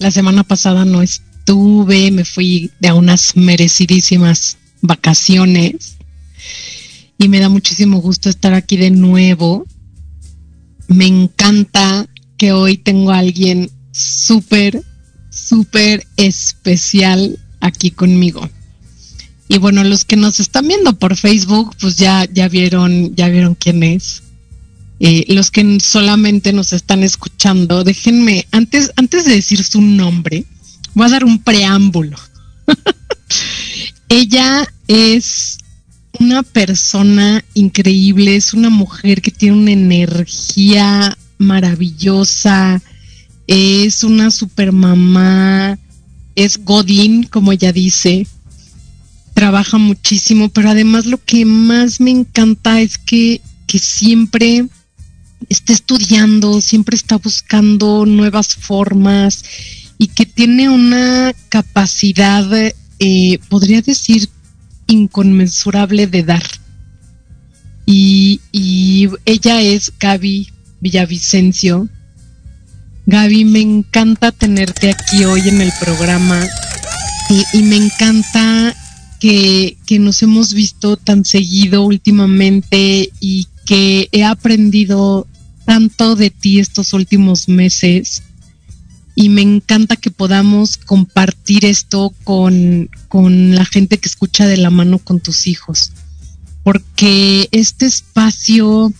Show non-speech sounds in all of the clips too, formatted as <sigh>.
La semana pasada no estuve, me fui de unas merecidísimas vacaciones y me da muchísimo gusto estar aquí de nuevo. Me encanta que hoy tengo a alguien súper, súper especial aquí conmigo. Y bueno, los que nos están viendo por Facebook, pues ya, ya vieron, ya vieron quién es. Eh, los que solamente nos están escuchando, déjenme, antes, antes de decir su nombre, voy a dar un preámbulo. <laughs> Ella es una persona increíble, es una mujer que tiene una energía maravillosa, es una super mamá, es Godín, como ella dice, trabaja muchísimo, pero además lo que más me encanta es que, que siempre está estudiando, siempre está buscando nuevas formas y que tiene una capacidad, eh, podría decir, inconmensurable de dar. Y, ella es Gaby Villavicencio. Gaby, me encanta tenerte aquí hoy en el programa y, y me encanta que, que nos hemos visto tan seguido últimamente y que he aprendido tanto de ti estos últimos meses y me encanta que podamos compartir esto con, con, la gente que escucha de la mano con tus hijos. Porque este espacio,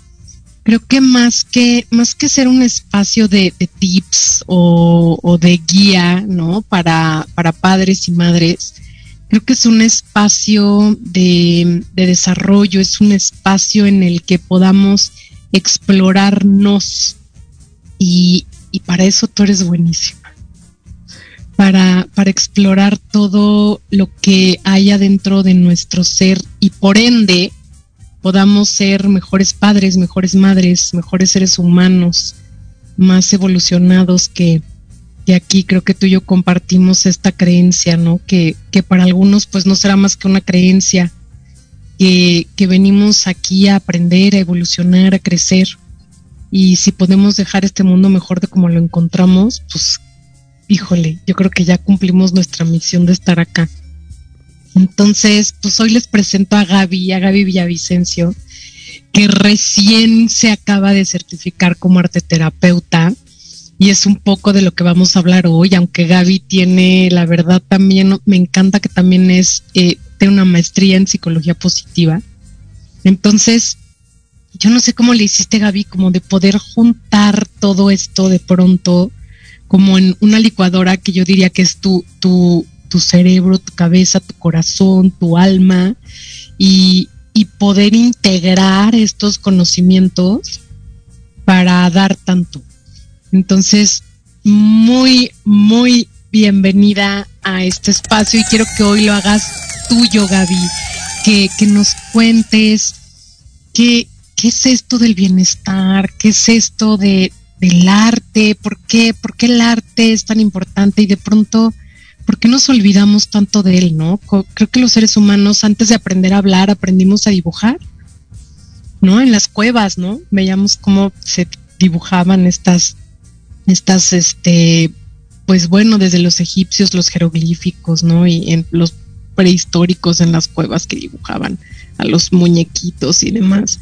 creo que más que, más que ser un espacio de, tips o, o, de guía, ¿no? Para, para padres y madres, creo que es un espacio de, de desarrollo, es un espacio en el que podamos explorarnos y, y para eso tú eres buenísima. Para, para explorar todo lo que hay adentro de nuestro ser y por ende podamos ser mejores padres, mejores madres, mejores seres humanos, más evolucionados que, que aquí creo que tú y yo compartimos esta creencia, ¿no? Que, que para algunos pues no será más que una creencia, que, que venimos aquí a aprender, a evolucionar, a crecer y si podemos dejar este mundo mejor de como lo encontramos, pues híjole, yo creo que ya cumplimos nuestra misión de estar acá. Entonces, pues hoy les presento a Gaby, a Gaby Villavicencio, que recién se acaba de certificar como arteterapeuta y es un poco de lo que vamos a hablar hoy, aunque Gaby tiene, la verdad también, me encanta que también es, eh, tiene una maestría en psicología positiva. Entonces, yo no sé cómo le hiciste, Gaby, como de poder juntar todo esto de pronto, como en una licuadora que yo diría que es tu, tu, tu cerebro, tu cabeza, tu corazón, tu alma, y, y poder integrar estos conocimientos para dar tanto. Entonces, muy, muy bienvenida a este espacio y quiero que hoy lo hagas tuyo, Gaby, que, que nos cuentes qué, ¿qué es esto del bienestar? ¿Qué es esto de, del arte? ¿Por qué? ¿Por qué el arte es tan importante? Y de pronto, ¿por qué nos olvidamos tanto de él, no? Creo que los seres humanos, antes de aprender a hablar, aprendimos a dibujar, ¿no? En las cuevas, ¿no? Veíamos cómo se dibujaban estas, estas, este, pues bueno, desde los egipcios, los jeroglíficos, ¿no? Y en los prehistóricos en las cuevas que dibujaban a los muñequitos y demás.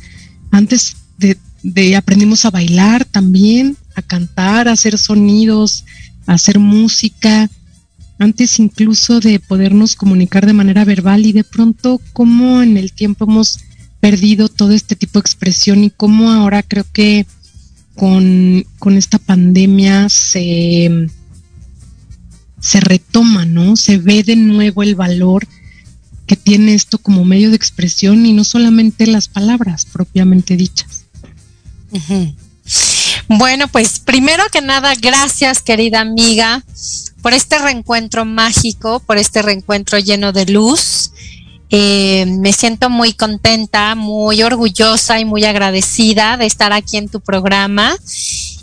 Antes de, de aprendimos a bailar también, a cantar, a hacer sonidos, a hacer música, antes incluso de podernos comunicar de manera verbal y de pronto cómo en el tiempo hemos perdido todo este tipo de expresión y cómo ahora creo que con, esta pandemia se, se retoma, ¿no? Se ve de nuevo el valor que tiene esto como medio de expresión y no solamente las palabras propiamente dichas. Bueno, pues primero que nada, gracias querida amiga por este reencuentro mágico, por este reencuentro lleno de luz. Eh, me siento muy contenta, muy orgullosa y muy agradecida de estar aquí en tu programa.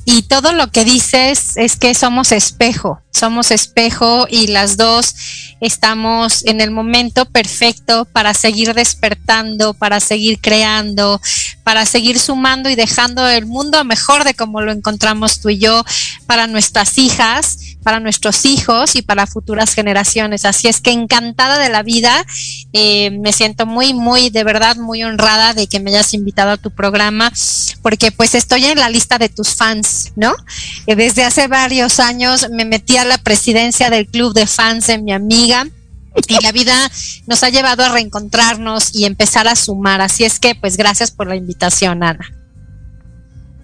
Y todo lo que dices es que somos espejo, somos espejo y las dos estamos en el momento perfecto para seguir despertando, para seguir creando, para seguir sumando y dejando el mundo mejor de como lo encontramos tú y yo para nuestras hijas para nuestros hijos y para futuras generaciones. Así es que encantada de la vida, eh, me siento muy, muy, de verdad, muy honrada de que me hayas invitado a tu programa, porque pues estoy en la lista de tus fans, ¿no? Eh, desde hace varios años me metí a la presidencia del club de fans de mi amiga. Y la vida nos ha llevado a reencontrarnos y empezar a sumar. Así es que, pues, gracias por la invitación, Ana.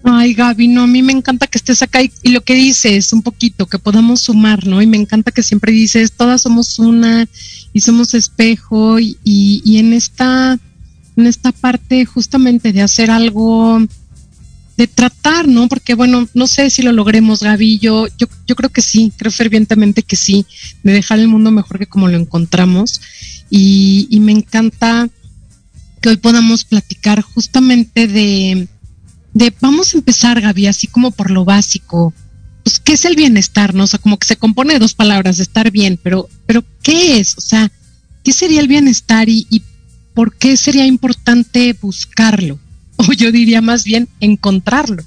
Ay, Gaby, no, a mí me encanta que estés acá y, lo que dices un poquito, que podamos sumar, ¿no? Y me encanta que siempre dices, todas somos una y somos espejo y, y, en esta en esta parte justamente de hacer algo, de tratar, ¿no? Porque bueno, no sé si lo logremos, Gaby, yo, yo, creo que sí, creo fervientemente que sí, de dejar el mundo mejor que como lo encontramos. Y, y me encanta que hoy podamos platicar justamente de, de vamos a empezar, Gaby, así como por lo básico. Pues, ¿qué es el bienestar? ¿No? O sea, como que se compone de dos palabras, de estar bien, pero, pero ¿qué es? O sea, ¿qué sería el bienestar y, y por qué sería importante buscarlo? O <laughs> yo diría más bien encontrarlo.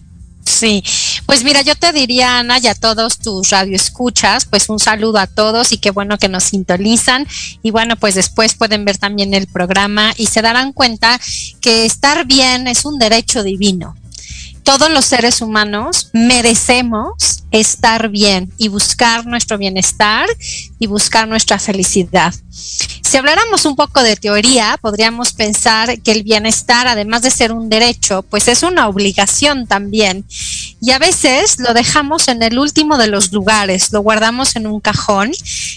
Sí, pues mira, yo te diría, Ana, y a todos tus radioescuchas, pues un saludo a todos y qué bueno que nos sintonizan. Y bueno, pues después pueden ver también el programa y se darán cuenta que estar bien es un derecho divino todos los seres humanos merecemos estar bien y buscar nuestro bienestar y buscar nuestra felicidad. Si habláramos un poco de teoría, podríamos pensar que el bienestar, además de ser un derecho, pues es una obligación también. Y a veces lo dejamos en el último de los lugares, lo guardamos en un cajón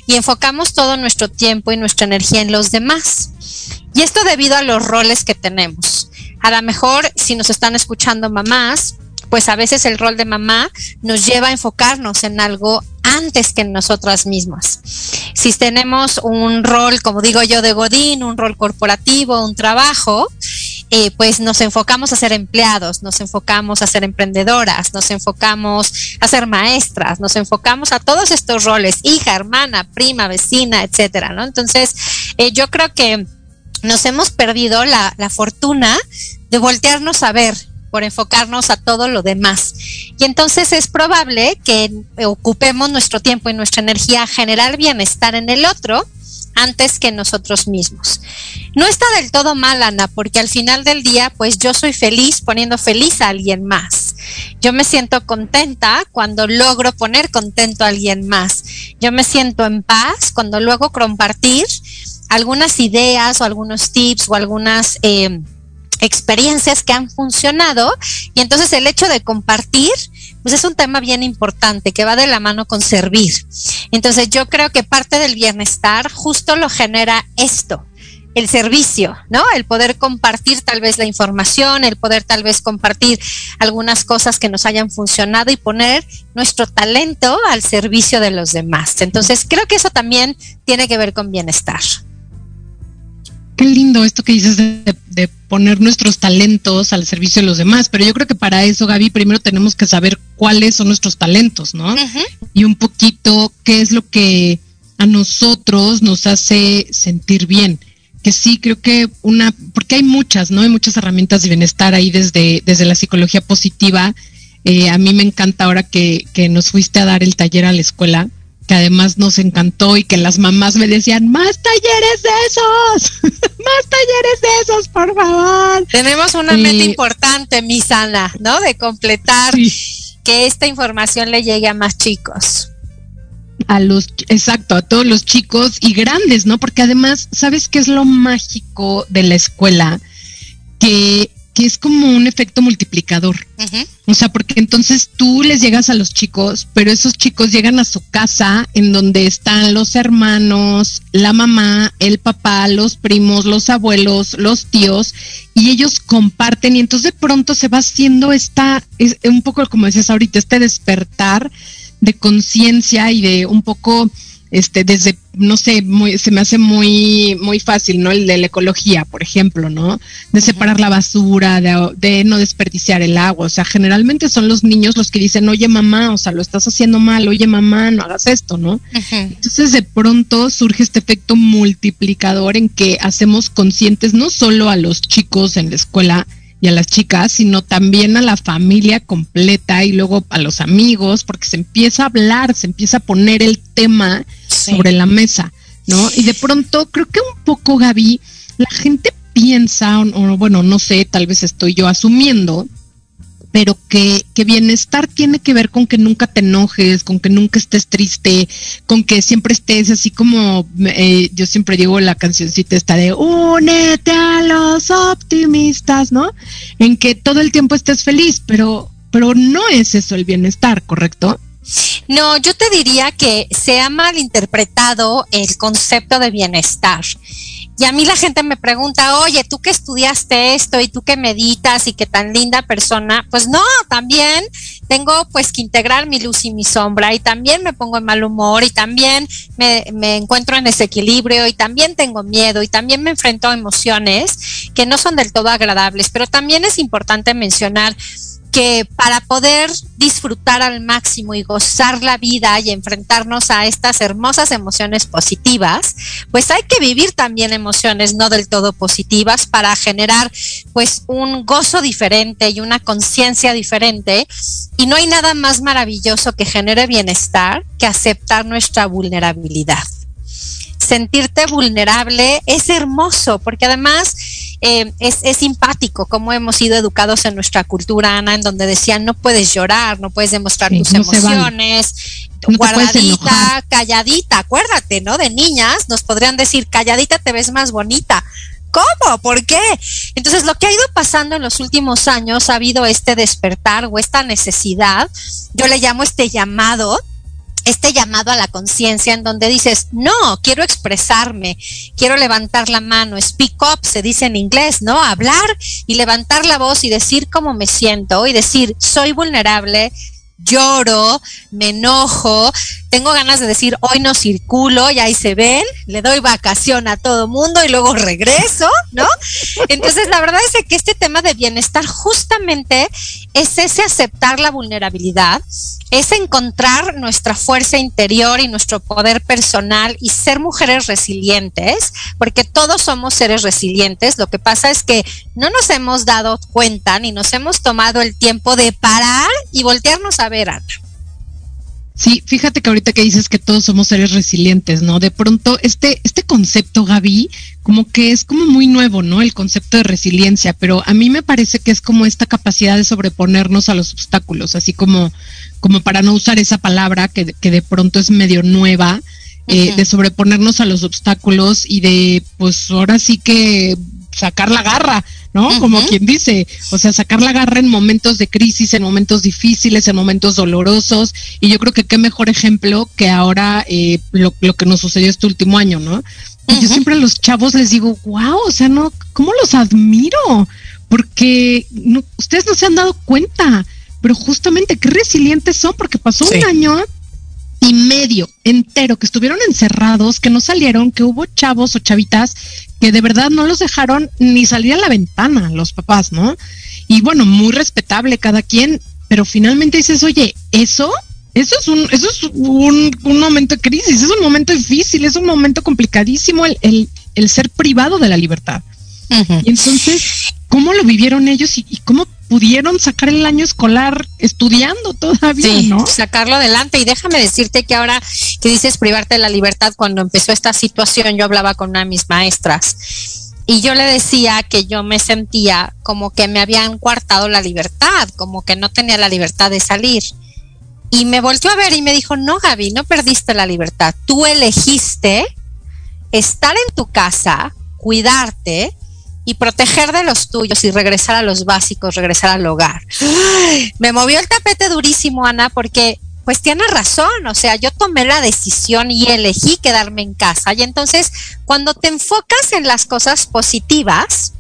y enfocamos todo nuestro tiempo y nuestra energía en los demás. Y esto debido a los roles que tenemos. A lo mejor si nos están escuchando mamás, pues a veces el rol de mamá nos lleva a enfocarnos en algo antes que en nosotras mismas. Si tenemos un rol, como digo yo, de Godín, un rol corporativo, un trabajo, eh, pues nos enfocamos a ser empleados, nos enfocamos a ser emprendedoras, nos enfocamos a ser maestras, nos enfocamos a todos estos roles, hija, hermana, prima, vecina, etcétera, ¿no? Entonces, eh, yo creo que nos hemos perdido la, fortuna de voltearnos a ver por enfocarnos a todo lo demás. Y entonces es probable que ocupemos nuestro tiempo y nuestra energía a generar bienestar en el otro antes que nosotros mismos. No está del todo mal, Ana, porque al final del día, pues yo soy feliz poniendo feliz a alguien más. Yo me siento contenta cuando logro poner contento a alguien más. Yo me siento en paz cuando luego compartir algunas ideas o algunos tips o algunas eh, experiencias que han funcionado y entonces el hecho de compartir pues es un tema bien importante que va de la mano con servir. Entonces yo creo que parte del bienestar justo lo genera esto, el servicio, ¿no? El poder compartir tal vez la información, el poder tal vez compartir algunas cosas que nos hayan funcionado y poner nuestro talento al servicio de los demás. Entonces creo que eso también tiene que ver con bienestar qué lindo esto que dices de, poner nuestros talentos al servicio de los demás, pero yo creo que para eso, Gaby, primero tenemos que saber cuáles son nuestros talentos, ¿no? Y un poquito qué es lo que a nosotros nos hace sentir bien. Que sí, creo que una, porque hay muchas, ¿no? Hay muchas herramientas de bienestar ahí desde, desde la psicología positiva Eh, a mí me encanta ahora que, que nos fuiste a dar el taller a la escuela, que además nos encantó y que las mamás me decían, más talleres de esos, <laughs> más talleres de esos, por favor. Tenemos una meta importante, mi Sana, ¿no? De completar que esta información le llegue a más chicos. A los, exacto, a todos los chicos y grandes, ¿no? Porque además, ¿sabes qué es lo mágico de la escuela? Que que es como un efecto multiplicador. O sea, porque entonces tú les llegas a los chicos, pero esos chicos llegan a su casa en donde están los hermanos, la mamá, el papá, los primos, los abuelos, los tíos, y ellos comparten y entonces de pronto se va haciendo esta, es un poco como decías ahorita, este despertar de conciencia y de un poco este, desde, no sé, muy, se me hace muy, muy fácil, ¿no? El de la ecología, por ejemplo, ¿no? De separar la basura, de, no desperdiciar el agua. O sea, generalmente son los niños los que dicen, oye mamá, o sea, lo estás haciendo mal, oye mamá, no hagas esto, ¿no? Entonces de pronto surge este efecto multiplicador en que hacemos conscientes no solo a los chicos en la escuela, y a las chicas, sino también a la familia completa y luego a los amigos, porque se empieza a hablar, se empieza a poner el tema sobre la mesa, ¿no? Y de pronto creo que un poco, Gaby, la gente piensa, o, bueno, no sé, tal vez estoy yo asumiendo, pero que, que, bienestar tiene que ver con que nunca te enojes, con que nunca estés triste, con que siempre estés así como eh, yo siempre digo la cancioncita esta de únete a los optimistas, ¿no? En que todo el tiempo estés feliz, pero, pero no es eso el bienestar, ¿correcto? No, yo te diría que se ha malinterpretado el concepto de bienestar. Y a mí la gente me pregunta, oye, tú que estudiaste esto y tú que meditas y que tan linda persona, pues no, también tengo pues que integrar mi luz y mi sombra y también me pongo en mal humor y también me, me encuentro en desequilibrio y también tengo miedo y también me enfrento a emociones que no son del todo agradables, pero también es importante mencionar que para poder disfrutar al máximo y gozar la vida y enfrentarnos a estas hermosas emociones positivas, pues hay que vivir también emociones no del todo positivas para generar pues un gozo diferente y una conciencia diferente. Y no hay nada más maravilloso que genere bienestar que aceptar nuestra vulnerabilidad sentirte vulnerable es hermoso, porque además eh, es, simpático como hemos sido educados en nuestra cultura, Ana, en donde decían no puedes llorar, no puedes demostrar tus emociones, guardadita, calladita, acuérdate, ¿no? De niñas nos podrían decir calladita te ves más bonita. ¿Cómo? ¿Por qué? Entonces, lo que ha ido pasando en los últimos años ha habido este despertar o esta necesidad, yo le llamo este llamado este llamado a la conciencia en donde dices, no, quiero expresarme, quiero levantar la mano, speak up, se dice en inglés, ¿no? Hablar y levantar la voz y decir cómo me siento y decir, soy vulnerable, lloro, me enojo, tengo ganas de decir hoy no circulo y ahí se ven, le doy vacación a todo mundo y luego regreso, ¿no? Entonces la verdad es que este tema de bienestar justamente es ese aceptar la vulnerabilidad, es encontrar nuestra fuerza interior y nuestro poder personal y ser mujeres resilientes, porque todos somos seres resilientes, lo que pasa es que no nos hemos dado cuenta ni nos hemos tomado el tiempo de parar y voltearnos a ver, Ana. Sí, fíjate que ahorita que dices que todos somos seres resilientes, ¿no? De pronto, este, este concepto, Gaby, como que es como muy nuevo, ¿no? El concepto de resiliencia, pero a mí me parece que es como esta capacidad de sobreponernos a los obstáculos, así como, como para no usar esa palabra que, que de pronto es medio nueva, eh, de sobreponernos a los obstáculos y de, pues ahora sí que sacar la garra, ¿no? Como quien dice, o sea, sacar la garra en momentos de crisis, en momentos difíciles, en momentos dolorosos, y yo creo que qué mejor ejemplo que ahora eh, lo, que nos sucedió este último año, ¿no? Yo siempre a los chavos les digo, wow, o sea, no, ¿cómo los admiro? Porque no, ustedes no se han dado cuenta, pero justamente qué resilientes son, porque pasó un año y medio entero que estuvieron encerrados, que no salieron, que hubo chavos o chavitas que de verdad no los dejaron ni salir a la ventana, los papás, ¿no? Y bueno, muy respetable cada quien, pero finalmente dices, oye, eso, eso es un, eso es un, momento de crisis, es un momento difícil, es un momento complicadísimo el, el, ser privado de la libertad. Y entonces, ¿cómo lo vivieron ellos y, cómo pudieron sacar el año escolar estudiando todavía, sí, ¿no? Sacarlo adelante. Y déjame decirte que ahora que dices privarte de la libertad, cuando empezó esta situación, yo hablaba con una de mis maestras y yo le decía que yo me sentía como que me habían coartado la libertad, como que no tenía la libertad de salir. Y me volteó a ver y me dijo, no, Gaby, no perdiste la libertad. Tú elegiste estar en tu casa, cuidarte y proteger de los tuyos y regresar a los básicos, regresar al hogar. Me movió el tapete durísimo, Ana, porque pues tiene razón, o sea, yo tomé la decisión y elegí quedarme en casa. Y entonces, cuando te enfocas en las cosas positivas,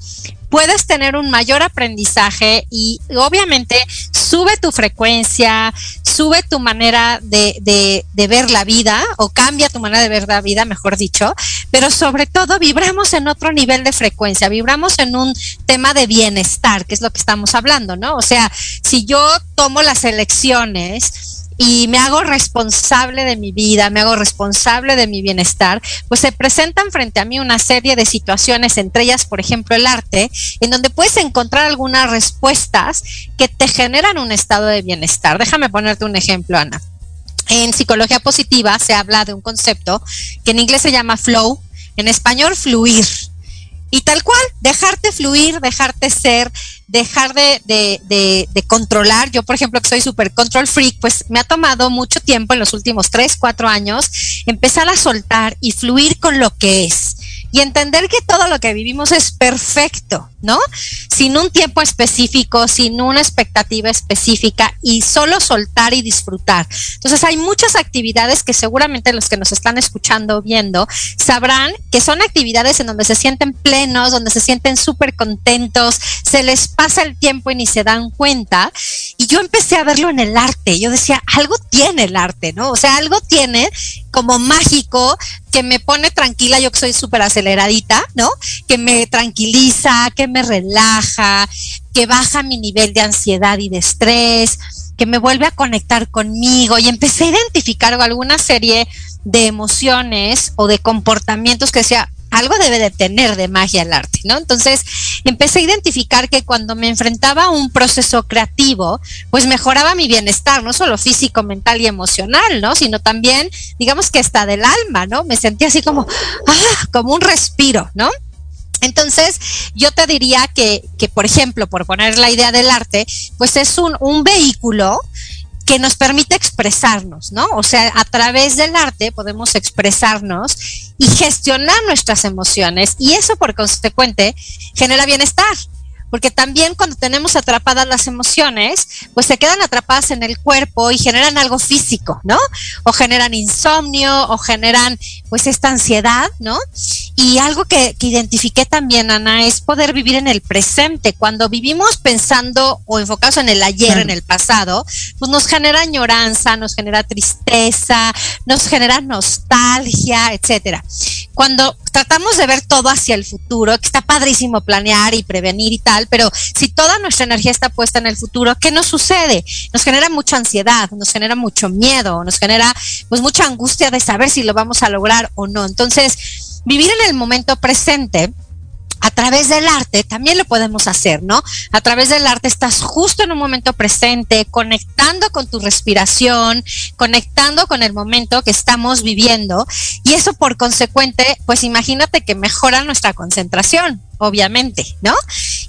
puedes tener un mayor aprendizaje y obviamente sube tu frecuencia, sube tu manera de, de, de, ver la vida o cambia tu manera de ver la vida, mejor dicho, pero sobre todo vibramos en otro nivel de frecuencia, vibramos en un tema de bienestar, que es lo que estamos hablando, ¿no? O sea, si yo tomo las elecciones, y me hago responsable de mi vida, me hago responsable de mi bienestar, pues se presentan frente a mí una serie de situaciones, entre ellas, por ejemplo, el arte, en donde puedes encontrar algunas respuestas que te generan un estado de bienestar. Déjame ponerte un ejemplo, Ana. En psicología positiva se habla de un concepto que en inglés se llama flow, en español fluir. Y tal cual, dejarte fluir, dejarte ser, dejar de, de, de, de, controlar. Yo, por ejemplo, que soy super control freak, pues me ha tomado mucho tiempo en los últimos tres, cuatro años empezar a soltar y fluir con lo que es. Y entender que todo lo que vivimos es perfecto, ¿no? Sin un tiempo específico, sin una expectativa específica y solo soltar y disfrutar. Entonces hay muchas actividades que seguramente los que nos están escuchando, viendo, sabrán que son actividades en donde se sienten plenos, donde se sienten súper contentos, se les pasa el tiempo y ni se dan cuenta. Y yo empecé a verlo en el arte. Yo decía, algo tiene el arte, ¿no? O sea, algo tiene como mágico que me pone tranquila, yo que soy súper aceleradita, ¿no? Que me tranquiliza, que me relaja, que baja mi nivel de ansiedad y de estrés, que me vuelve a conectar conmigo y empecé a identificar alguna serie de emociones o de comportamientos que decía, algo debe de tener de magia el arte, ¿no? Entonces empecé a identificar que cuando me enfrentaba a un proceso creativo, pues mejoraba mi bienestar, no solo físico, mental y emocional, ¿no? Sino también, digamos que hasta del alma, ¿no? Me sentía así como, ah, como un respiro, ¿no? Entonces, yo te diría que, que, por ejemplo, por poner la idea del arte, pues es un, un vehículo que nos permite expresarnos, ¿no? O sea, a través del arte podemos expresarnos y gestionar nuestras emociones y eso por consecuente genera bienestar. Porque también cuando tenemos atrapadas las emociones, pues se quedan atrapadas en el cuerpo y generan algo físico, ¿no? O generan insomnio, o generan pues esta ansiedad, ¿no? Y algo que, que identifiqué también, Ana, es poder vivir en el presente. Cuando vivimos pensando o enfocados en el ayer, claro. en el pasado, pues nos genera añoranza, nos genera tristeza, nos genera nostalgia, etcétera. Cuando tratamos de ver todo hacia el futuro, que está padrísimo planear y prevenir y tal, pero si toda nuestra energía está puesta en el futuro, ¿qué nos sucede? Nos genera mucha ansiedad, nos genera mucho miedo, nos genera pues mucha angustia de saber si lo vamos a lograr o no. Entonces, vivir en el momento presente a través del arte también lo podemos hacer, ¿no? A través del arte estás justo en un momento presente, conectando con tu respiración, conectando con el momento que estamos viviendo y eso por consecuente, pues imagínate que mejora nuestra concentración, obviamente, ¿no?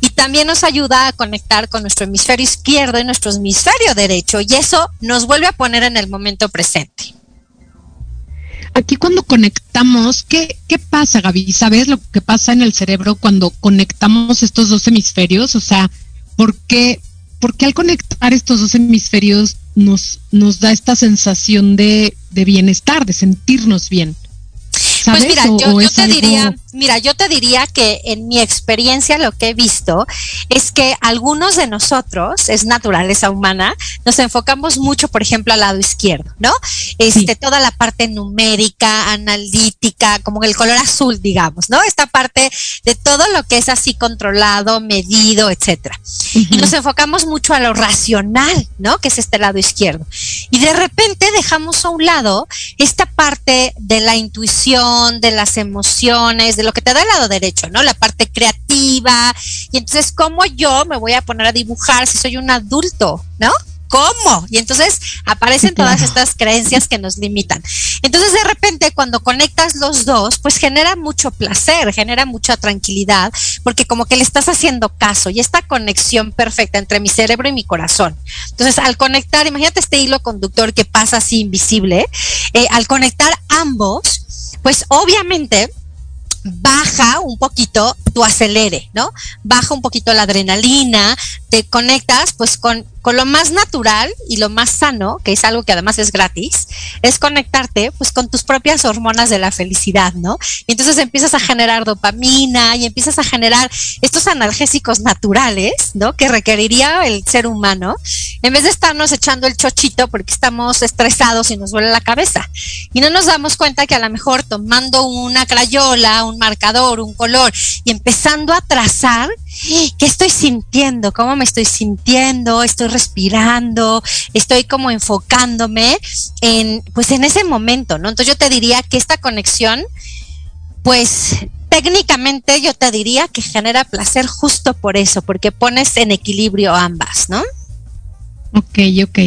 Y también nos ayuda a conectar con nuestro hemisferio izquierdo y nuestro hemisferio derecho y eso nos vuelve a poner en el momento presente aquí cuando conectamos, ¿qué, ¿qué pasa, Gaby? ¿Sabes lo que pasa en el cerebro cuando conectamos estos dos hemisferios? O sea, ¿por qué, por qué al conectar estos dos hemisferios nos, nos da esta sensación de, de bienestar, de sentirnos bien? Pues mira, yo, yo te algo... diría, mira, yo te diría que en mi experiencia lo que he visto es que algunos de nosotros, es naturaleza humana, nos enfocamos mucho, por ejemplo, al lado izquierdo, ¿no? Este, sí. toda la parte numérica, analítica, como el color azul, digamos, ¿no? Esta parte de todo lo que es así controlado, medido, etcétera. Uh -huh. Y nos enfocamos mucho a lo racional, ¿no? Que es este lado izquierdo. Y de repente dejamos a un lado esta parte de la intuición, de las emociones, desde lo que te da el lado derecho, ¿no? La parte creativa. Y entonces, ¿cómo yo me voy a poner a dibujar si soy un adulto, ¿no? ¿Cómo? Y entonces aparecen todas estas creencias que nos limitan. Entonces de repente cuando conectas los dos, pues genera mucho placer, genera mucha tranquilidad, porque como que le estás haciendo caso y esta conexión perfecta entre mi cerebro y mi corazón. Entonces al conectar, imagínate este hilo conductor que pasa así invisible, eh, al conectar ambos, pues obviamente baja un poquito tu acelere, ¿no? Baja un poquito la adrenalina, te conectas pues con con lo más natural y lo más sano, que es algo que además es gratis, es conectarte pues con tus propias hormonas de la felicidad, ¿no? Y entonces empiezas a generar dopamina y empiezas a generar estos analgésicos naturales, ¿no? Que requeriría el ser humano, en vez de estarnos echando el chochito porque estamos estresados y nos duele la cabeza. Y no nos damos cuenta que a lo mejor tomando una crayola, un marcador, un color y empezando a trazar, ¿qué estoy sintiendo? ¿Cómo me estoy sintiendo? Estoy respirando, estoy como enfocándome en, pues en ese momento, ¿no? Entonces yo te diría que esta conexión, pues técnicamente yo te diría que genera placer justo por eso, porque pones en equilibrio ambas, ¿no? Ok, ok.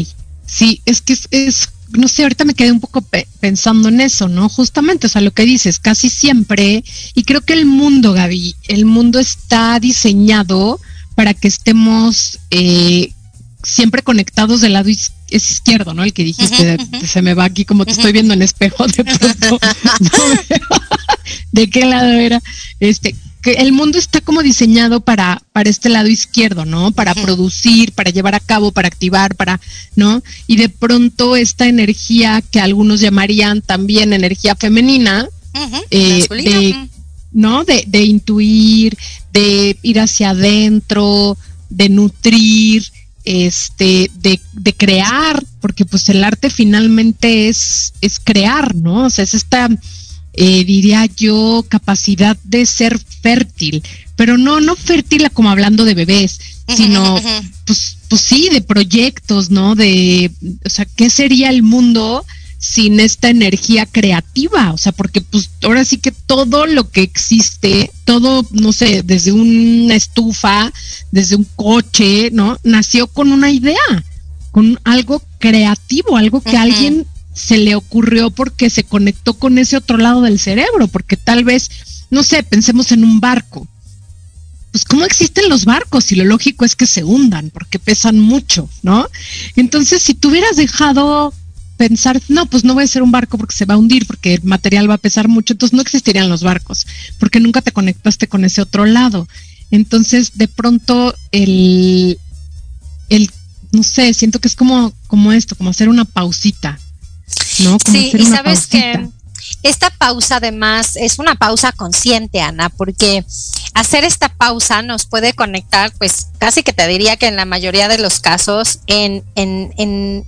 Sí, es que es, no sé, ahorita me quedé un poco pensando en eso, ¿no? Justamente, o sea, lo que dices, casi siempre, y creo que el mundo, Gaby, el mundo está diseñado para que estemos eh, siempre conectados del lado izquierdo, ¿no? El que dijiste, se me va aquí como te estoy viendo en espejo de pronto. <laughs> ¿De qué lado era? Este, que el mundo está como diseñado para, para este lado izquierdo, ¿no? Para producir, para llevar a cabo, para activar, para, ¿no? Y de pronto esta energía que algunos llamarían también energía femenina, eh, de, ¿no? De, de intuir, de ir hacia adentro, de nutrir, este, de, de, crear, porque pues el arte finalmente es, es crear, ¿no? O sea, es esta, eh, diría yo, capacidad de ser fértil, pero no, no fértil como hablando de bebés, sino, pues, pues sí, de proyectos, ¿no? De, o sea, ¿qué sería el mundo? sin esta energía creativa, o sea, porque pues ahora sí que todo lo que existe, todo, no sé, desde una estufa, desde un coche, ¿no? Nació con una idea, con algo creativo, algo que alguien se le ocurrió porque se conectó con ese otro lado del cerebro, porque tal vez, no sé, pensemos en un barco. Pues cómo existen los barcos y lo lógico es que se hundan porque pesan mucho, ¿no? Entonces, si tú hubieras dejado pensar, no, pues no voy a ser un barco porque se va a hundir, porque el material va a pesar mucho, entonces no existirían los barcos, porque nunca te conectaste con ese otro lado. Entonces, de pronto, el, el no sé, siento que es como, como esto, como hacer una pausita, ¿no? sí, y sabes que esta pausa además es una pausa consciente, Ana, porque hacer esta pausa nos puede conectar, pues casi que te diría que en la mayoría de los casos, en, en, en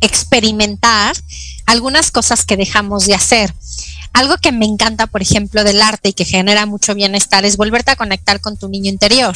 experimentar algunas cosas que dejamos de hacer. Algo que me encanta, por ejemplo, del arte y que genera mucho bienestar es volverte a conectar con tu niño interior.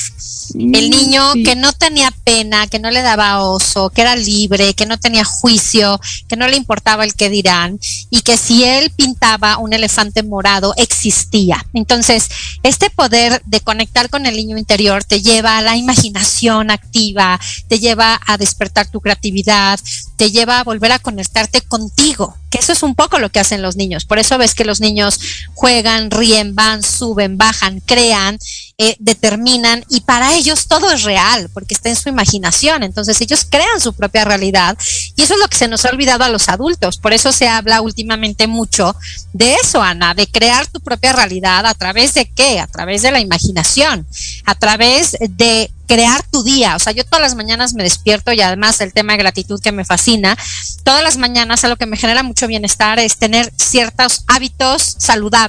El mm, niño que no tenía pena, que no le daba oso, que era libre, que no tenía juicio, que no le importaba el que dirán y que si él pintaba un elefante morado existía. Entonces, este poder de conectar con el niño interior te lleva a la imaginación activa, te lleva a despertar tu creatividad, te lleva a volver a conectarte contigo, que eso es un poco lo que hacen los niños. Por eso ves que los niños juegan, ríen, van, suben, bajan, crean, eh, determinan y para ellos todo es real porque está en su imaginación. Entonces ellos crean su propia realidad y eso es lo que se nos ha olvidado a los adultos. Por eso se habla últimamente mucho de eso, Ana, de crear tu propia realidad a través de qué? A través de la imaginación, a través de crear tu día. O sea, yo todas las mañanas me despierto y además el tema de gratitud que me fascina, todas las mañanas algo que me genera mucho bienestar es tener ciertos hábitos saludables.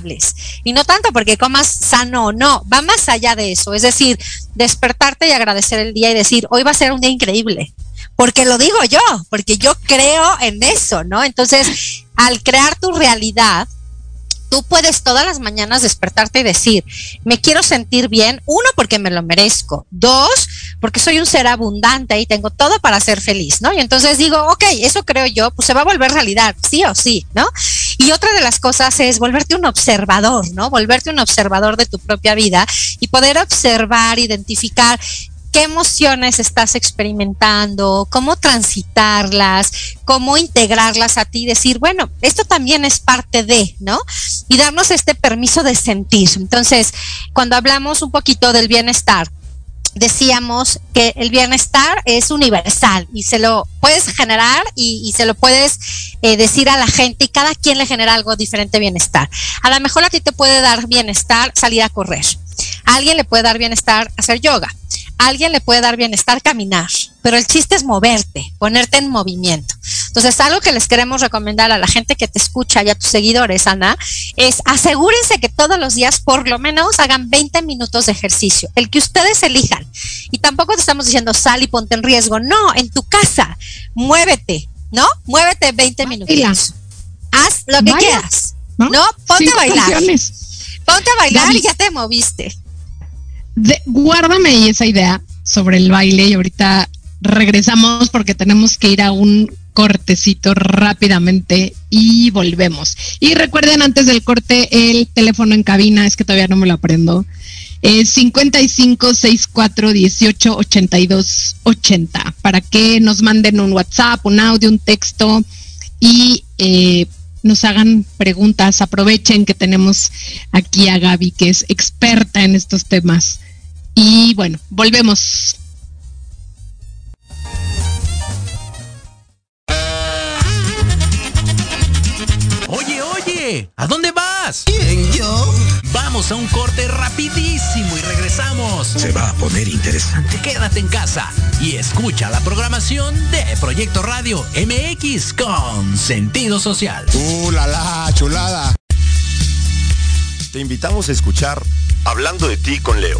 Y no tanto porque comas sano o no, va más allá de eso. Es decir, despertarte y agradecer el día y decir, hoy va a ser un día increíble. Porque lo digo yo, porque yo creo en eso, ¿no? Entonces, al crear tu realidad, tú puedes todas las mañanas despertarte y decir, me quiero sentir bien, uno, porque me lo merezco, dos, porque soy un ser abundante y tengo todo para ser feliz, ¿no? Y entonces digo, ok, eso creo yo, pues se va a volver realidad, sí o sí, ¿no? Y otra de las cosas es volverte un observador, ¿no? Volverte un observador de tu propia vida y poder observar, identificar qué emociones estás experimentando, cómo transitarlas, cómo integrarlas a ti, decir, bueno, esto también es parte de, ¿no? Y darnos este permiso de sentir. Entonces, cuando hablamos un poquito del bienestar, decíamos que el bienestar es universal y se lo puedes generar y, se lo puedes eh, decir a la gente y cada quien le genera algo diferente bienestar. A lo mejor a ti te puede dar bienestar salir a correr. A alguien le puede dar bienestar hacer yoga alguien le puede dar bienestar caminar, pero el chiste es moverte, ponerte en movimiento. Entonces, algo que les queremos recomendar a la gente que te escucha y a tus seguidores, Ana, es asegúrense que todos los días por lo menos hagan 20 minutos de ejercicio, el que ustedes elijan. Y tampoco te estamos diciendo sal y ponte en riesgo, no, en tu casa, muévete, ¿no? Muévete 20 minutos. Haz lo que quieras, ¿no? Ponte a bailar. Ponte a bailar y ya te moviste guárdame esa idea sobre el baile y ahorita regresamos porque tenemos que ir a un cortecito rápidamente y volvemos. Y recuerden antes del corte el teléfono en cabina, es que todavía no me lo aprendo. Es 55 64 18 82 80 para que nos manden un WhatsApp, un audio, un texto y eh, nos hagan preguntas. Aprovechen que tenemos aquí a Gaby, que es experta en estos temas. Y bueno, volvemos. ¿A dónde vas? ¿Quién, yo? Vamos a un corte rapidísimo y regresamos. Se va a poner interesante. Quédate en casa y escucha la programación de Proyecto Radio MX con sentido social. ¡Uh, la, la chulada! Te invitamos a escuchar Hablando de ti con Leo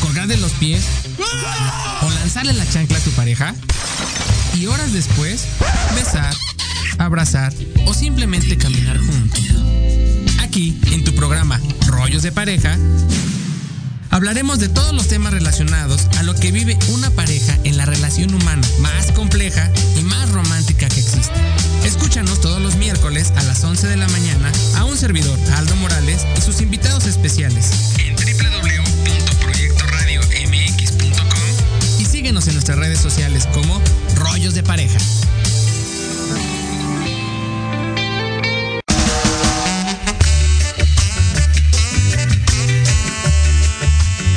de los pies o lanzarle la chancla a tu pareja? Y horas después, besar, abrazar o simplemente caminar juntos. Aquí, en tu programa Rollos de Pareja, hablaremos de todos los temas relacionados a lo que vive una pareja en la relación humana más compleja y más romántica que existe. Escúchanos todos los miércoles a las 11 de la mañana a un servidor, Aldo Morales, y sus invitados especiales síguenos en nuestras redes sociales como Rollos de Pareja.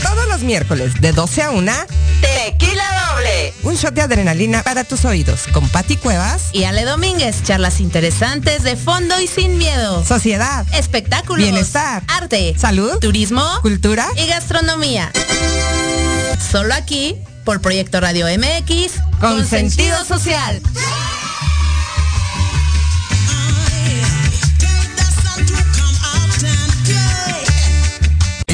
Todos los miércoles de 12 a 1, Tequila Doble. Un shot de adrenalina para tus oídos con Patti Cuevas y Ale Domínguez. Charlas interesantes de fondo y sin miedo. Sociedad, espectáculos, bienestar, arte, salud, turismo, cultura y gastronomía. Solo aquí por Proyecto Radio MX con, sentido social.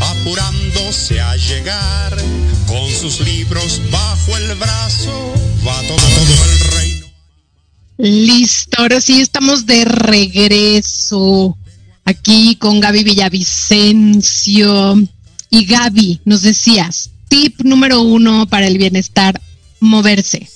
apurándose a llegar, con sus libros bajo el brazo, va todo, todo el reino. Listo, ahora sí estamos de regreso aquí con Gaby Villavicencio. Y Gaby, nos decías, tip número uno para el bienestar, moverse.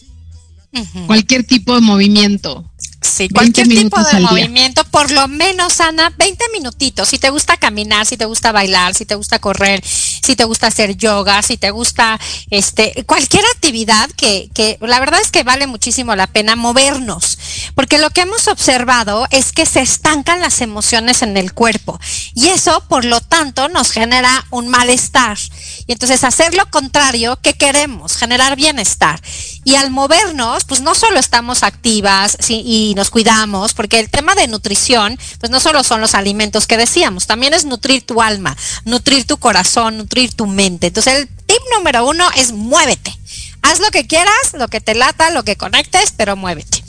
Cualquier tipo de movimiento. Sí, cualquier tipo de movimiento, por lo menos, Ana, 20 minutitos. Si te gusta caminar, si te gusta bailar, si te gusta correr, si te gusta hacer yoga, si te gusta este cualquier actividad que, que la verdad es que vale muchísimo la pena movernos. Porque lo que hemos observado es que se estancan las emociones en el cuerpo. Y eso, por lo tanto, nos genera un malestar. Y entonces hacer lo contrario, ¿qué queremos? Generar bienestar. Y al movernos, pues no solo estamos activas y nos cuidamos, porque el tema de nutrición, pues no solo son los alimentos que decíamos, también es nutrir tu alma, nutrir tu corazón, nutrir tu mente. Entonces el tip número uno es muévete. Haz lo que quieras, lo que te lata, lo que conectes, pero muévete.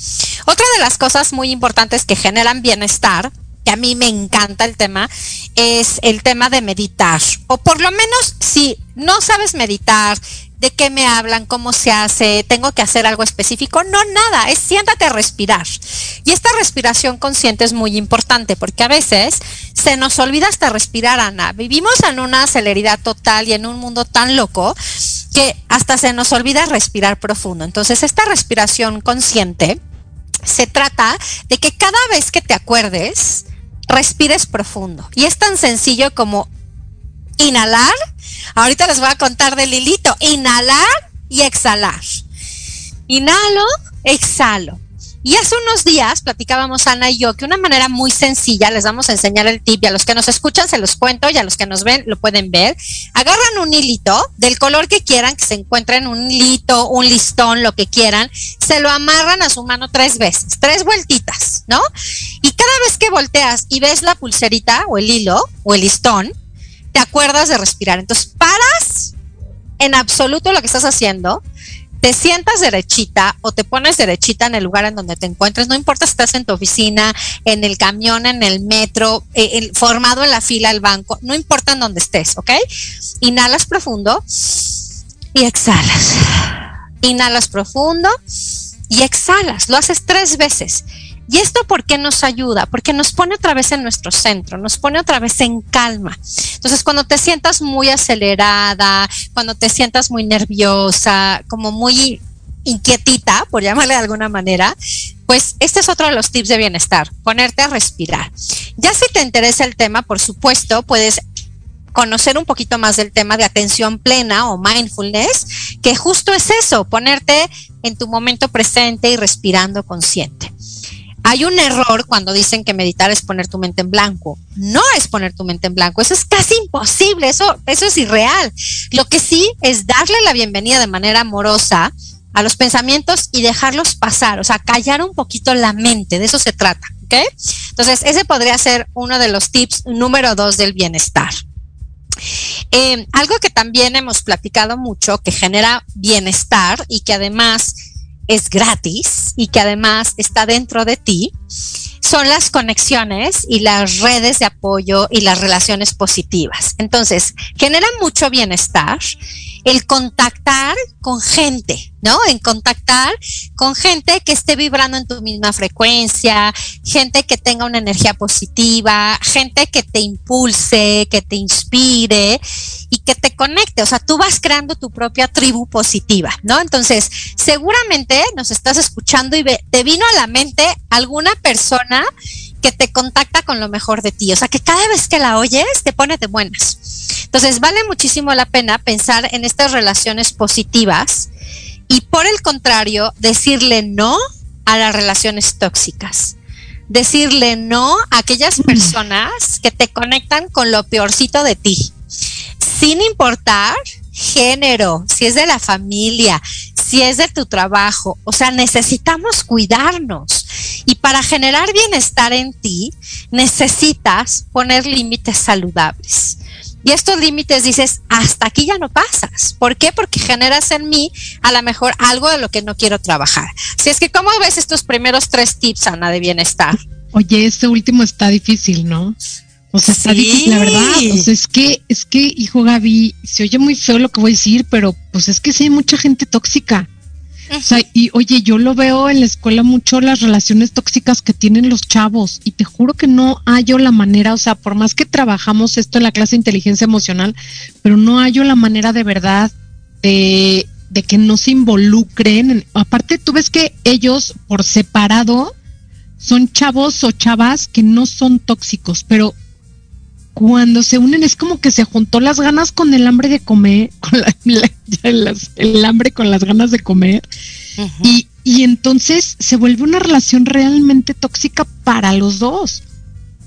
Otra de las cosas muy importantes que generan bienestar que a mí me encanta el tema, es el tema de meditar. O por lo menos si no sabes meditar, de qué me hablan, cómo se hace, tengo que hacer algo específico. No, nada, es siéntate a respirar. Y esta respiración consciente es muy importante porque a veces se nos olvida hasta respirar, Ana. Vivimos en una celeridad total y en un mundo tan loco que hasta se nos olvida respirar profundo. Entonces, esta respiración consciente se trata de que cada vez que te acuerdes, respires profundo. Y es tan sencillo como inhalar Ahorita les voy a contar del hilito. Inhalar y exhalar. Inhalo, exhalo. Y hace unos días platicábamos Ana y yo que una manera muy sencilla, les vamos a enseñar el tip y a los que nos escuchan se los cuento y a los que nos ven lo pueden ver. Agarran un hilito del color que quieran, que se encuentren un hilito, un listón, lo que quieran, se lo amarran a su mano tres veces, tres vueltitas, ¿no? Y cada vez que volteas y ves la pulserita o el hilo o el listón, te acuerdas de respirar. Entonces, paras en absoluto lo que estás haciendo, te sientas derechita o te pones derechita en el lugar en donde te encuentres, no importa si estás en tu oficina, en el camión, en el metro, eh, formado en la fila del banco, no importa en donde estés, ¿ok? Inhalas profundo y exhalas. Inhalas profundo y exhalas. Lo haces tres veces. ¿Y esto por qué nos ayuda? Porque nos pone otra vez en nuestro centro, nos pone otra vez en calma. Entonces, cuando te sientas muy acelerada, cuando te sientas muy nerviosa, como muy inquietita, por llamarle de alguna manera, pues este es otro de los tips de bienestar, ponerte a respirar. Ya si te interesa el tema, por supuesto, puedes conocer un poquito más del tema de atención plena o mindfulness, que justo es eso, ponerte en tu momento presente y respirando consciente. Hay un error cuando dicen que meditar es poner tu mente en blanco. No es poner tu mente en blanco, eso es casi imposible, eso, eso es irreal. Lo que sí es darle la bienvenida de manera amorosa a los pensamientos y dejarlos pasar, o sea, callar un poquito la mente, de eso se trata, ¿ok? Entonces, ese podría ser uno de los tips número dos del bienestar. Eh, algo que también hemos platicado mucho, que genera bienestar y que además es gratis y que además está dentro de ti, son las conexiones y las redes de apoyo y las relaciones positivas. Entonces, genera mucho bienestar el contactar con gente, ¿no? En contactar con gente que esté vibrando en tu misma frecuencia, gente que tenga una energía positiva, gente que te impulse, que te inspire y que te conecte. O sea, tú vas creando tu propia tribu positiva, ¿no? Entonces, seguramente nos estás escuchando y te vino a la mente alguna persona que te contacta con lo mejor de ti. O sea, que cada vez que la oyes te pone de buenas. Entonces, vale muchísimo la pena pensar en estas relaciones positivas y por el contrario, decirle no a las relaciones tóxicas. Decirle no a aquellas personas que te conectan con lo peorcito de ti, sin importar género, si es de la familia, si es de tu trabajo. O sea, necesitamos cuidarnos. Y para generar bienestar en ti, necesitas poner límites saludables. Y estos límites dices, hasta aquí ya no pasas. ¿Por qué? Porque generas en mí a lo mejor algo de lo que no quiero trabajar. Si es que, ¿cómo ves estos primeros tres tips, Ana, de bienestar? Oye, este último está difícil, ¿no? O sea, está difícil, la verdad. O sea, es que, es que, hijo Gaby, se oye muy feo lo que voy a decir, pero pues es que sí hay mucha gente tóxica. O sea, y oye, yo lo veo en la escuela mucho las relaciones tóxicas que tienen los chavos y te juro que no hallo la manera, o sea, por más que trabajamos esto en la clase de inteligencia emocional, pero no hallo la manera de verdad de, que no se involucren. Aparte, tú ves que ellos por separado son chavos o chavas que no son tóxicos, pero cuando se unen es como que se juntó las ganas con el hambre de comer, <laughs> con el hambre con las ganas de comer. y, y entonces se vuelve una relación realmente tóxica para los dos.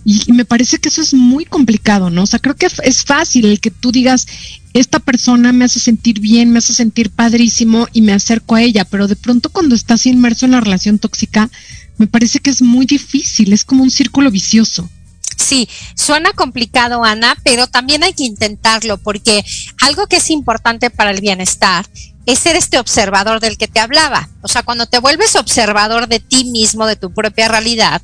Y, me parece que eso es muy complicado, ¿no? O sea, creo que es fácil el que tú digas, esta persona me hace sentir bien, me hace sentir padrísimo y me acerco a ella, pero de pronto cuando estás inmerso en la relación tóxica, me parece que es muy difícil, es como un círculo vicioso. Sí, suena complicado, Ana, pero también hay que intentarlo porque algo que es importante para el bienestar es ser este observador del que te hablaba. O sea, cuando te vuelves observador de ti mismo, de tu propia realidad,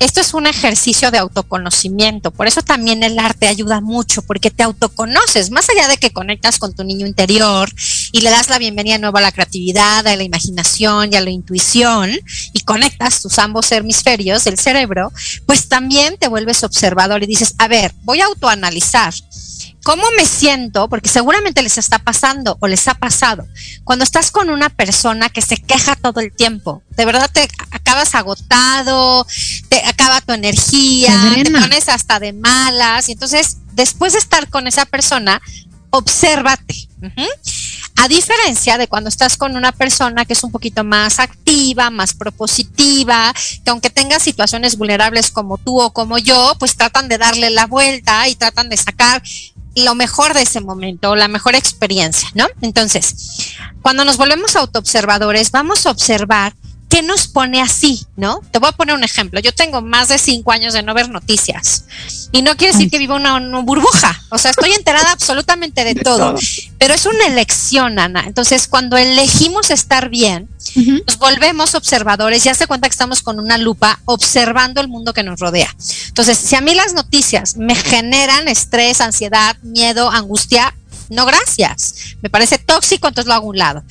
esto es un ejercicio de autoconocimiento. Por eso también el arte ayuda mucho, porque te autoconoces, más allá de que conectas con tu niño interior y le das la bienvenida nueva a la creatividad, a la imaginación y a la intuición, y conectas tus ambos hemisferios del cerebro, pues también te vuelves observador y dices, a ver, voy a autoanalizar ¿Cómo me siento? Porque seguramente les está pasando o les ha pasado. Cuando estás con una persona que se queja todo el tiempo, de verdad te acabas agotado, te acaba tu energía, te pones hasta de malas. Y entonces, después de estar con esa persona, obsérvate. A diferencia de cuando estás con una persona que es un poquito más activa, más propositiva, que aunque tenga situaciones vulnerables como tú o como yo, pues tratan de darle la vuelta y tratan de sacar lo mejor de ese momento, la mejor experiencia, ¿no? Entonces, cuando nos volvemos autoobservadores, vamos a observar qué nos pone así, ¿no? Te voy a poner un ejemplo. Yo tengo más de cinco años de no ver noticias y no quiere decir que vivo una, una burbuja. O sea, estoy enterada absolutamente de, todo, pero es una elección, Ana. Entonces, cuando elegimos estar bien, nos volvemos observadores y hace cuenta que estamos con una lupa observando el mundo que nos rodea. Entonces, si a mí las noticias me generan estrés, ansiedad, miedo, angustia, no gracias. Me parece tóxico, entonces lo hago a un lado.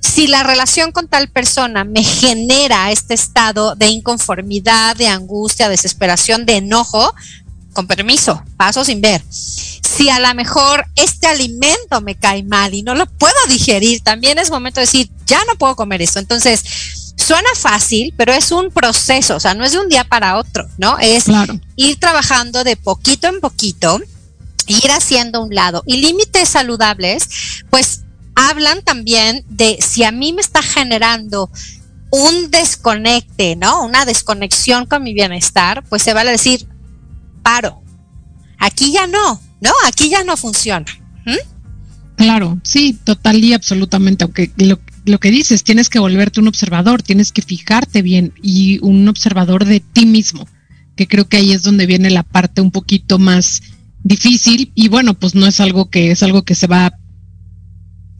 Si la relación con tal persona me genera este estado de inconformidad, de angustia, desesperación, de enojo, con permiso, paso sin ver. Si a lo mejor este alimento me cae mal y no lo puedo digerir, también es momento de decir, ya no puedo comer esto. Entonces, suena fácil, pero es un proceso, o sea, no es de un día para otro, ¿no? Es ir trabajando de poquito en poquito, ir haciendo un lado. Y límites saludables, pues hablan también de si a mí me está generando un desconecte, ¿no? Una desconexión con mi bienestar, pues se vale decir, paro. Aquí ya no, ¿no? Aquí ya no funciona. Claro, sí, total y absolutamente. Aunque lo, lo, que dices, tienes que volverte un observador, tienes que fijarte bien y un observador de ti mismo, que creo que ahí es donde viene la parte un poquito más difícil y bueno, pues no es algo que es algo que se va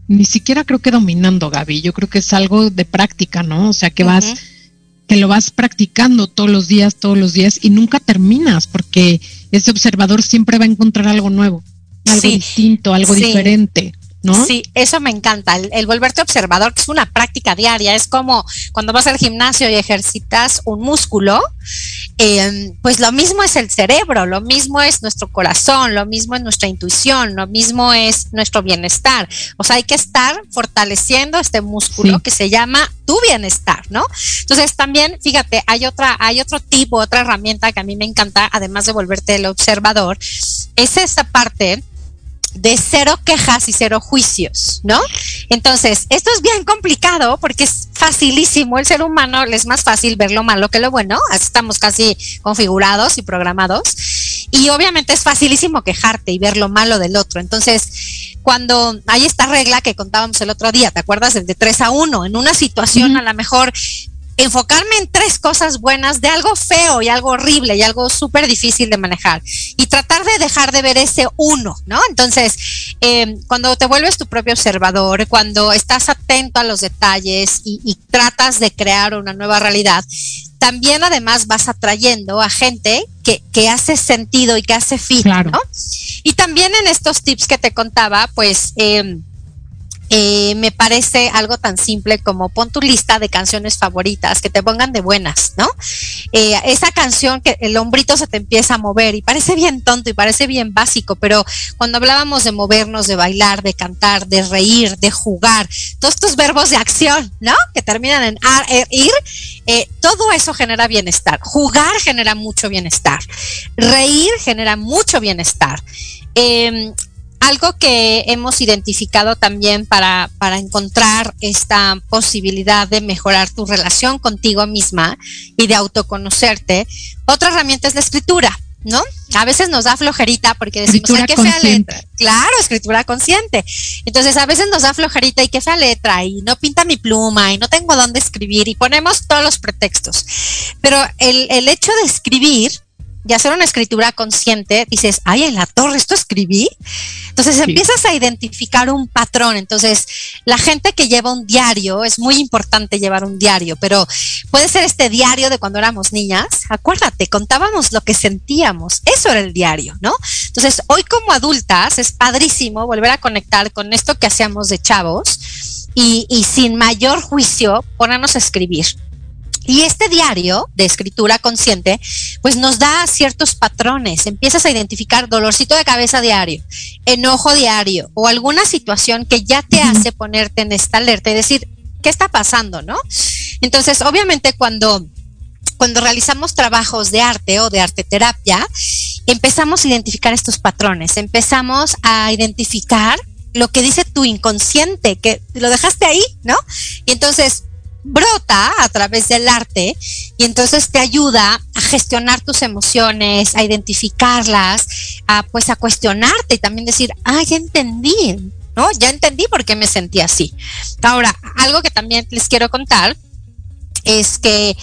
ni siquiera creo que dominando, Gaby. Yo creo que es algo de práctica, ¿no? O sea, que vas que lo vas practicando todos los días, todos los días y nunca terminas porque ese observador siempre va a encontrar algo nuevo, algo distinto, algo diferente. ¿No? Sí, eso me encanta, el, volverte observador, que es una práctica diaria, es como cuando vas al gimnasio y ejercitas un músculo, eh, pues lo mismo es el cerebro, lo mismo es nuestro corazón, lo mismo es nuestra intuición, lo mismo es nuestro bienestar. O sea, hay que estar fortaleciendo este músculo que se llama tu bienestar, ¿no? Entonces también, fíjate, hay otra, hay otro tipo, otra herramienta que a mí me encanta, además de volverte el observador, es esta parte de cero quejas y cero juicios, ¿no? Entonces, esto es bien complicado porque es facilísimo. El ser humano le es más fácil ver lo malo que lo bueno. Así estamos casi configurados y programados. Y obviamente es facilísimo quejarte y ver lo malo del otro. Entonces, cuando hay esta regla que contábamos el otro día, ¿te acuerdas? El de 3 a 1, en una situación a lo mejor enfocarme en tres cosas buenas de algo feo y algo horrible y algo súper difícil de manejar y tratar de dejar de ver ese uno, ¿no? Entonces, em, cuando te vuelves tu propio observador, cuando estás atento a los detalles y, tratas de crear una nueva realidad, también además vas atrayendo a gente que, que hace sentido y que hace fit, ¿no? Y también en estos tips que te contaba, pues... Eh, eh, me parece algo tan simple como pon tu lista de canciones favoritas que te pongan de buenas, ¿no? Eh, esa canción que el hombrito se te empieza a mover y parece bien tonto y parece bien básico, pero cuando hablábamos de movernos, de bailar, de cantar, de reír, de jugar, todos estos verbos de acción, ¿no? Que terminan en ar, er, ir, eh, todo eso genera bienestar. Jugar genera mucho bienestar. Reír genera mucho bienestar. Eh, algo que hemos identificado también para, para encontrar esta posibilidad de mejorar tu relación contigo misma y de autoconocerte, otra herramienta es la escritura. ¿no? A veces nos da flojerita porque decimos, Escritura qué fea consciente. letra. Claro, escritura consciente. Entonces, a veces nos da flojerita y qué fea letra y no pinta mi pluma y no tengo dónde escribir y ponemos todos los pretextos. Pero el, el hecho de escribir y hacer una escritura consciente, dices, ay, en la torre, ¿esto escribí? Entonces empiezas a identificar un patrón. Entonces, la gente que lleva un diario, es muy importante llevar un diario, pero puede ser este diario de cuando éramos niñas. Acuérdate, contábamos lo que sentíamos. Eso era el diario, ¿no? Entonces, hoy como adultas es padrísimo volver a conectar con esto que hacíamos de chavos y, y sin mayor juicio ponernos a escribir. Y este diario de escritura consciente, pues nos da ciertos patrones. Empiezas a identificar dolorcito de cabeza diario, enojo diario o alguna situación que ya te hace ponerte en esta alerta y decir, ¿qué está pasando, no? Entonces, obviamente cuando cuando realizamos trabajos de arte o de arte terapia, empezamos a identificar estos patrones, empezamos a identificar lo que dice tu inconsciente, que lo dejaste ahí, ¿no? Y entonces brota a través del arte y entonces te ayuda a gestionar tus emociones, a identificarlas, a pues a cuestionarte y también decir, ah, ya entendí, ¿no? Ya entendí por qué me sentí así. Ahora, algo que también les quiero contar es que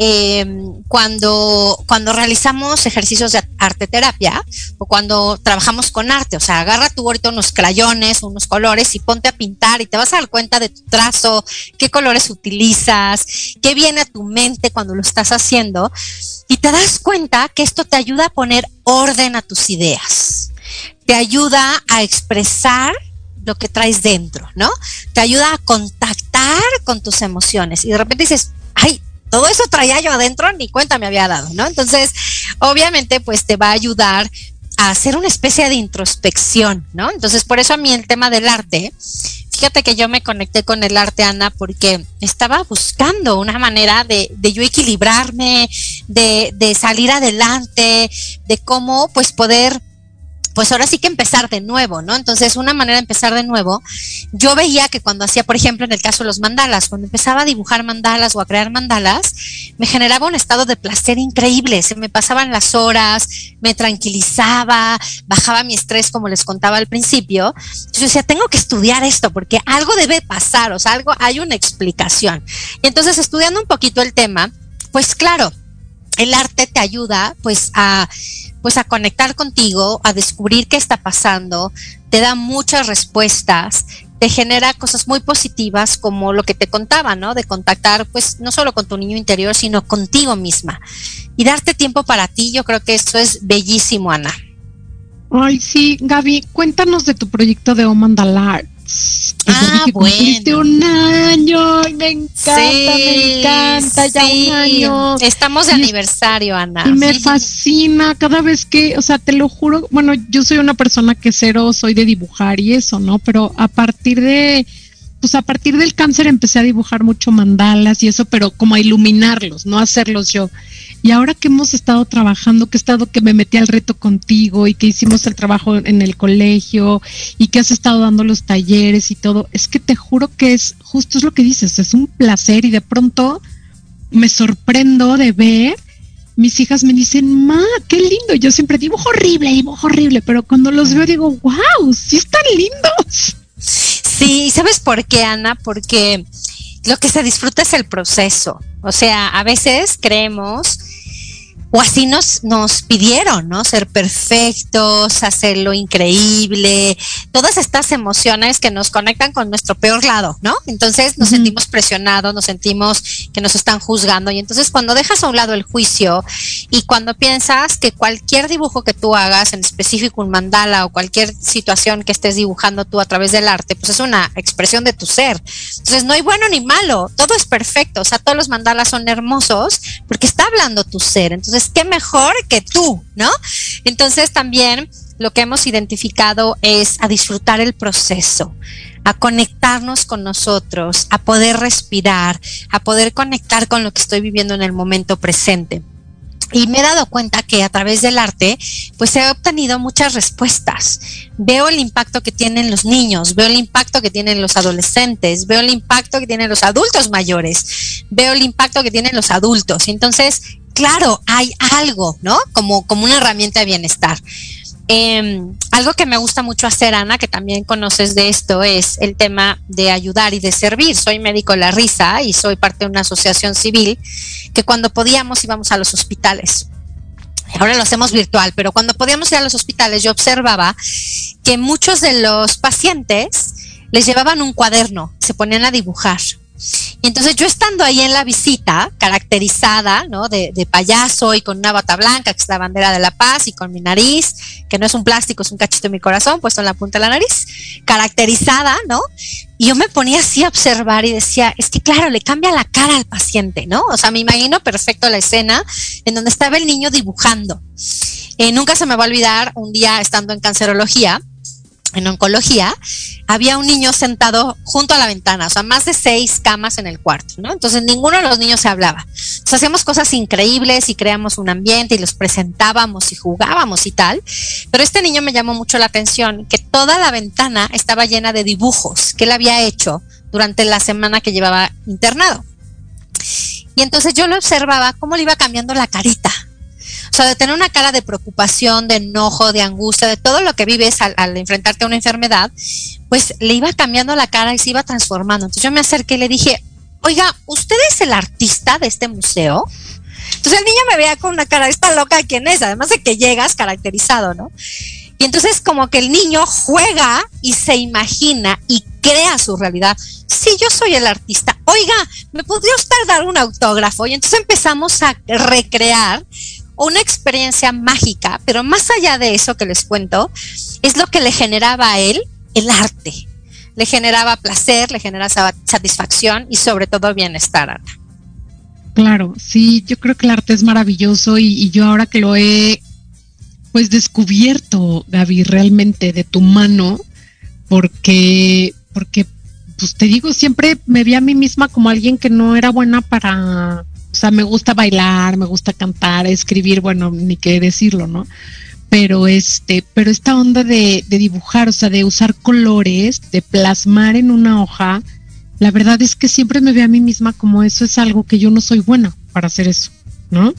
eh, cuando, cuando realizamos ejercicios de arte terapia o cuando trabajamos con arte, o sea, agarra tú ahorita unos crayones, unos colores y ponte a pintar y te vas a dar cuenta de tu trazo, qué colores utilizas, qué viene a tu mente cuando lo estás haciendo y te das cuenta que esto te ayuda a poner orden a tus ideas, te ayuda a expresar lo que traes dentro, ¿no? Te ayuda a contactar con tus emociones y de repente dices, ay, todo eso traía yo adentro, ni cuenta me había dado, ¿no? Entonces, obviamente, pues te va a ayudar a hacer una especie de introspección, ¿no? Entonces, por eso a mí el tema del arte, fíjate que yo me conecté con el arte, Ana, porque estaba buscando una manera de, de yo equilibrarme, de, de salir adelante, de cómo, pues, poder pues ahora sí que empezar de nuevo, ¿no? Entonces, una manera de empezar de nuevo, yo veía que cuando hacía, por ejemplo, en el caso de los mandalas, cuando empezaba a dibujar mandalas o a crear mandalas, me generaba un estado de placer increíble, se me pasaban las horas, me tranquilizaba, bajaba mi estrés, como les contaba al principio. Yo decía, tengo que estudiar esto porque algo debe pasar, o sea, algo, hay una explicación. Y entonces, estudiando un poquito el tema, pues claro, el arte te ayuda pues a pues a conectar contigo, a descubrir qué está pasando, te da muchas respuestas, te genera cosas muy positivas como lo que te contaba, ¿no? De contactar pues no solo con tu niño interior, sino contigo misma. Y darte tiempo para ti, yo creo que esto es bellísimo, Ana. Ay, sí, Gaby, cuéntanos de tu proyecto de Omandal Arts. Ah, <laughs> cumpliste bueno. un año, y me encanta, me encanta, ya sí. un año. Estamos de Y- aniversario, Ana. Y me fascina cada vez que, o sea, te lo juro, bueno, yo soy una persona que cero soy de dibujar y eso, ¿no? Pero a partir de, pues a partir del cáncer empecé a dibujar mucho mandalas y eso, pero como a iluminarlos, no hacerlos yo. Y ahora que hemos estado trabajando, que he estado, que me metí al reto contigo y que hicimos el trabajo en el colegio y que has estado dando los talleres y todo, es que te juro que es justo es lo que dices, es un placer y de pronto me sorprendo de ver mis hijas me dicen, ma, qué lindo. Yo siempre dibujo horrible, dibujo horrible, pero cuando los veo digo, wow, sí están lindos. Sí, ¿sabes por qué, Ana? Porque lo que se disfruta es el proceso. O sea, a veces creemos o así nos, nos pidieron, ¿no? Ser perfectos, hacerlo increíble, todas estas emociones que nos conectan con nuestro peor lado, ¿no? Entonces nos sentimos presionados, nos sentimos que nos están juzgando y entonces cuando dejas a un lado el juicio y cuando piensas que cualquier dibujo que tú hagas, en específico un mandala o cualquier situación que estés dibujando tú a través del arte, pues es una expresión de tu ser. Entonces no hay bueno ni malo, todo es perfecto, o sea, todos los mandalas son hermosos porque está hablando tu ser. Entonces, ¿qué mejor que tú, no? Entonces también lo que hemos identificado es a disfrutar el proceso, a conectarnos con nosotros, a poder respirar, a poder conectar con lo que estoy viviendo en el momento presente. Y me he dado cuenta que a través del arte, pues he obtenido muchas respuestas. Veo el impacto que tienen los niños, veo el impacto que tienen los adolescentes, veo el impacto que tienen los adultos mayores, veo el impacto que tienen los adultos. Entonces, claro, hay algo, ¿no? Como, como una herramienta de bienestar. Em, algo que me gusta mucho hacer, Ana, que también conoces de esto, es el tema de ayudar y de servir. Soy médico de la risa y soy parte de una asociación civil que cuando podíamos íbamos a los hospitales. Ahora lo hacemos virtual, pero cuando podíamos ir a los hospitales yo observaba que muchos de los pacientes les llevaban un cuaderno, se ponían a dibujar. Y entonces yo estando ahí en la visita, caracterizada, ¿no? De, payaso y con una bata blanca, que es la bandera de la paz, y con mi nariz, que no es un plástico, es un cachito de mi corazón, puesto en la punta de la nariz, caracterizada, ¿no? Y yo me ponía así a observar y decía, es que claro, le cambia la cara al paciente, ¿no? O sea, me imagino perfecto la escena en donde estaba el niño dibujando. Eh, nunca se me va a olvidar un día estando en cancerología, en oncología, había un niño sentado junto a la ventana, o sea, más de seis camas en el cuarto, ¿no? Entonces ninguno de los niños se hablaba. Entonces hacíamos cosas increíbles y creamos un ambiente y los presentábamos y jugábamos y tal. Pero este niño me llamó mucho la atención que toda la ventana estaba llena de dibujos que él había hecho durante la semana que llevaba internado. Y entonces yo lo observaba cómo le iba cambiando la carita, sea, de tener una cara de preocupación, de enojo, de angustia, de todo lo que vives al, enfrentarte a una enfermedad, pues le iba cambiando la cara y se iba transformando. Entonces yo me acerqué y le dije, oiga, ¿usted es el artista de este museo? Entonces el niño me veía con una cara, esta loca, ¿quién es? Además de que llegas caracterizado, ¿no? Y entonces como que el niño juega y se imagina y crea su realidad. Sí, yo soy el artista. Oiga, ¿me podría usted dar un autógrafo? Y entonces empezamos a recrear una experiencia mágica, pero más allá de eso que les cuento, es lo que le generaba a él el arte. Le generaba placer, le generaba satisfacción y sobre todo bienestar. Ana. Claro, sí, yo creo que el arte es maravilloso y, yo ahora que lo he pues descubierto, Gaby, realmente de tu mano, porque, porque, pues te digo, siempre me vi a mí misma como alguien que no era buena para, o sea, me gusta bailar, me gusta cantar, escribir, bueno, ni qué decirlo, ¿no? Pero este, pero esta onda de, de dibujar, o sea, de usar colores, de plasmar en una hoja, la verdad es que siempre me veo a mí misma como eso es algo que yo no soy buena para hacer eso, ¿no?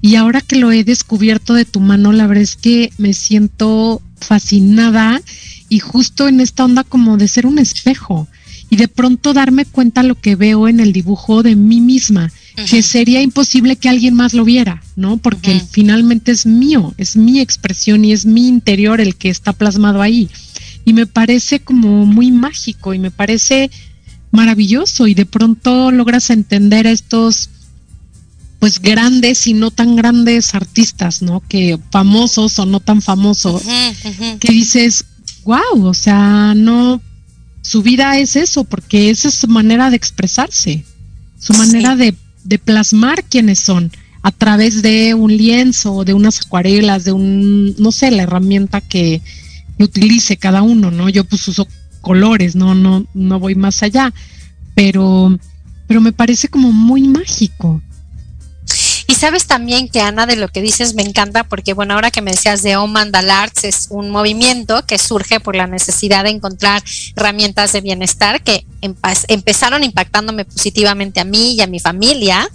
Y ahora que lo he descubierto de tu mano, la verdad es que me siento fascinada y justo en esta onda como de ser un espejo y de pronto darme cuenta lo que veo en el dibujo de mí misma, uh -huh. que sería imposible que alguien más lo viera, ¿no? Porque uh -huh. finalmente es mío, es mi expresión y es mi interior el que está plasmado ahí. Y me parece como muy mágico y me parece maravilloso y de pronto logras entender a estos pues grandes y no tan grandes artistas, ¿no? Que famosos o no tan famosos, uh -huh, que dices, wow, o sea, no, su vida es eso, porque esa es su manera de expresarse, su manera sí. de, de, plasmar quiénes son a través de un lienzo, de unas acuarelas, de un, no sé, la herramienta que utilice cada uno, ¿no? Yo pues uso colores, no, no, no voy más allá, pero, pero me parece como muy mágico. Sabes también que Ana, de lo que dices me encanta porque, bueno, ahora que me decías de Omandal Arts, es un movimiento que surge por la necesidad de encontrar herramientas de bienestar que empezaron impactándome positivamente a mí y a mi familia.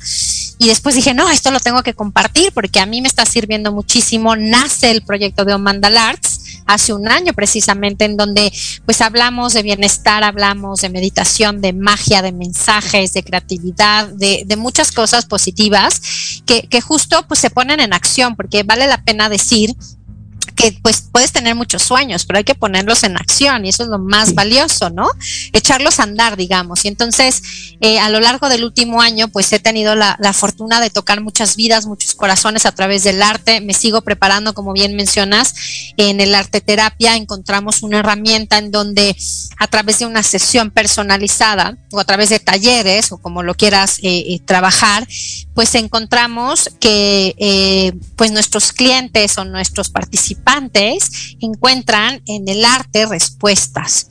Y después dije, no, esto lo tengo que compartir porque a mí me está sirviendo muchísimo. Nace el proyecto de Omandal Arts hace un año precisamente en donde pues hablamos de bienestar, hablamos de meditación, de magia, de mensajes, de creatividad, de, de muchas cosas positivas que, que justo pues se ponen en acción porque vale la pena decir que pues puedes tener muchos sueños, pero hay que ponerlos en acción y eso es lo más valioso, ¿no? Echarlos a andar, digamos. Y entonces, eh, a lo largo del último año, pues he tenido la, la, fortuna de tocar muchas vidas, muchos corazones a través del arte. Me sigo preparando, como bien mencionas, en el arte terapia encontramos una herramienta en donde a través de una sesión personalizada o a través de talleres o como lo quieras eh, eh, trabajar, pues encontramos que eh, pues nuestros clientes o nuestros participantes encuentran en el arte respuestas.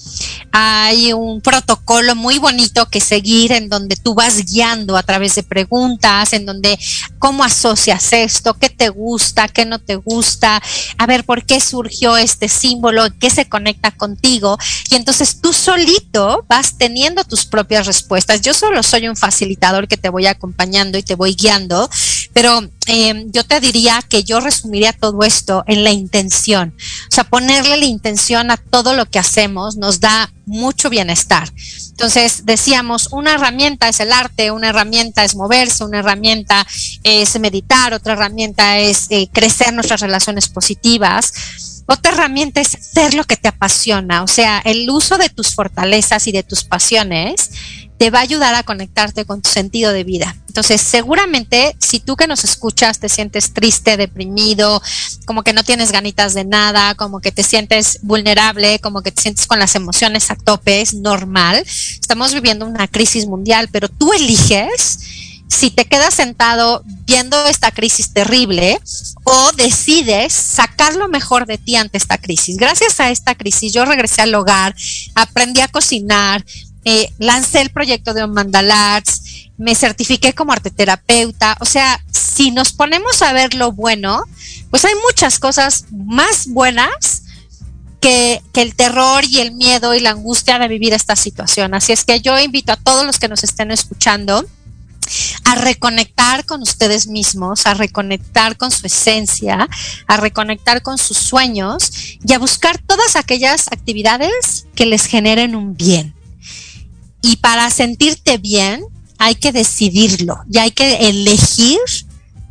Hay un protocolo muy bonito que seguir en donde tú vas guiando a través de preguntas, en donde cómo asocias esto, qué te gusta, qué no te gusta, a ver por qué surgió este símbolo, qué se conecta contigo. Y entonces tú solito vas teniendo tus propias respuestas. Yo solo soy un facilitador que te voy acompañando y te voy guiando, pero eh, yo te diría que yo resumiría todo esto en la intención. O sea, ponerle la intención a todo lo que hacemos nos da mucho bienestar. Entonces, decíamos, una herramienta es el arte, una herramienta es moverse, una herramienta es meditar, otra herramienta es eh, crecer nuestras relaciones positivas. Otra herramienta es hacer lo que te apasiona, o sea, el uso de tus fortalezas y de tus pasiones te va a ayudar a conectarte con tu sentido de vida. Entonces, seguramente si tú que nos escuchas te sientes triste, deprimido, como que no tienes ganitas de nada, como que te sientes vulnerable, como que te sientes con las emociones a tope, es normal. Estamos viviendo una crisis mundial, pero tú eliges si te quedas sentado viendo esta crisis terrible o decides sacar lo mejor de ti ante esta crisis. Gracias a esta crisis yo regresé al hogar, aprendí a cocinar, eh, lancé el proyecto de Mandal Arts, me certifiqué como arteterapeuta. O sea, si nos ponemos a ver lo bueno, pues hay muchas cosas más buenas que, que, el terror y el miedo y la angustia de vivir esta situación. Así es que yo invito a todos los que nos estén escuchando a reconectar con ustedes mismos, a reconectar con su esencia, a reconectar con sus sueños y a buscar todas aquellas actividades que les generen un bien. Y para sentirte bien hay que decidirlo y hay que elegir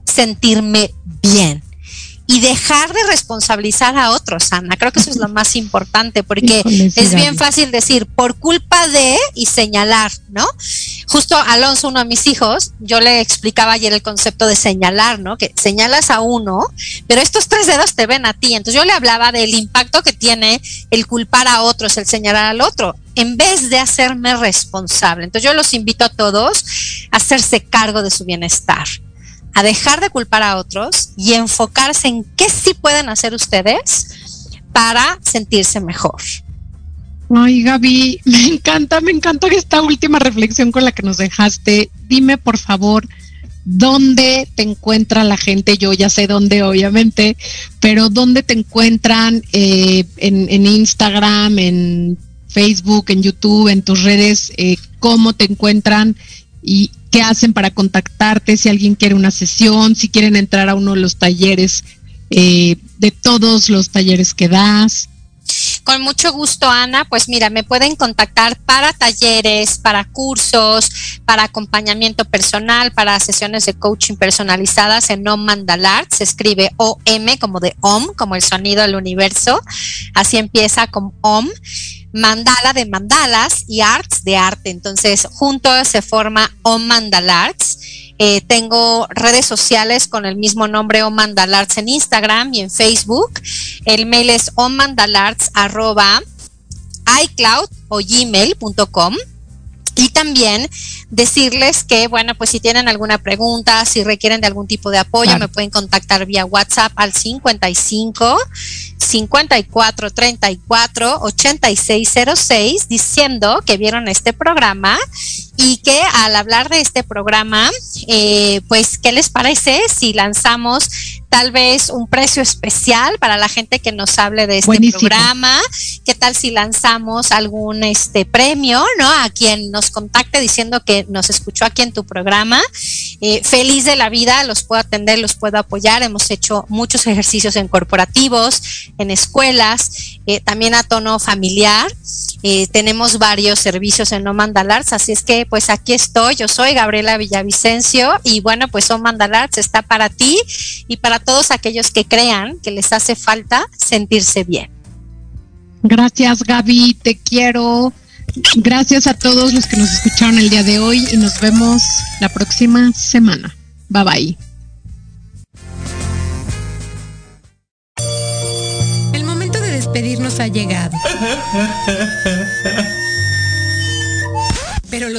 sentirme bien y dejar de responsabilizar a otros, Ana. Creo que eso es lo más importante, porque es bien fácil decir por culpa de y señalar, ¿no? Justo Alonso, uno de mis hijos, yo le explicaba ayer el concepto de señalar, ¿no? Que señalas a uno, pero estos tres dedos te ven a ti. Entonces yo le hablaba del impacto que tiene el culpar a otros, el señalar al otro, en vez de hacerme responsable. Entonces yo los invito a todos a hacerse cargo de su bienestar a dejar de culpar a otros y enfocarse en qué sí pueden hacer ustedes para sentirse mejor. Ay, Gaby, me encanta, me encanta esta última reflexión con la que nos dejaste. Dime, por favor, dónde te encuentra la gente. Yo ya sé dónde, obviamente, pero dónde te encuentran eh, en, Instagram, en Facebook, en YouTube, en tus redes, eh, cómo te encuentran y qué hacen para contactarte, si alguien quiere una sesión, si quieren entrar a uno de los talleres, eh, de todos los talleres que das. Con mucho gusto, Ana. Pues mira, me pueden contactar para talleres, para cursos, para acompañamiento personal, para sesiones de coaching personalizadas en OM Mandalar. Se escribe OM como de OM, como el sonido del universo. Así empieza con OM mandala de mandalas y arts de arte. Entonces, juntos se forma Om Mandal Arts. Eh, tengo redes sociales con el mismo nombre Om Mandal Arts en Instagram y en Facebook. El mail es ommandalarts arroba iCloud o gmail.com. Y también decirles que, bueno, pues si tienen alguna pregunta, si requieren de algún tipo de apoyo, claro. me pueden contactar vía WhatsApp al 55 54 34 8606 diciendo que vieron este programa y que al hablar de este programa, eh, pues, ¿qué les parece si lanzamos tal vez un precio especial para la gente que nos hable de este Buenísimo. programa, ¿qué tal si lanzamos algún este premio, ¿no? A quien nos contacte diciendo que nos escuchó aquí en tu programa. Eh, feliz de la vida, los puedo atender, los puedo apoyar. Hemos hecho muchos ejercicios en corporativos, en escuelas, eh, también a tono familiar. Eh, tenemos varios servicios en No Mandalarts, así es que pues aquí estoy, yo soy Gabriela Villavicencio y bueno, pues No Mandalarts está para ti y para todos aquellos que crean que les hace falta sentirse bien. Gracias Gaby, te quiero. Gracias a todos los que nos escucharon el día de hoy y nos vemos la próxima semana. Bye bye. El momento de despedirnos ha llegado. <laughs>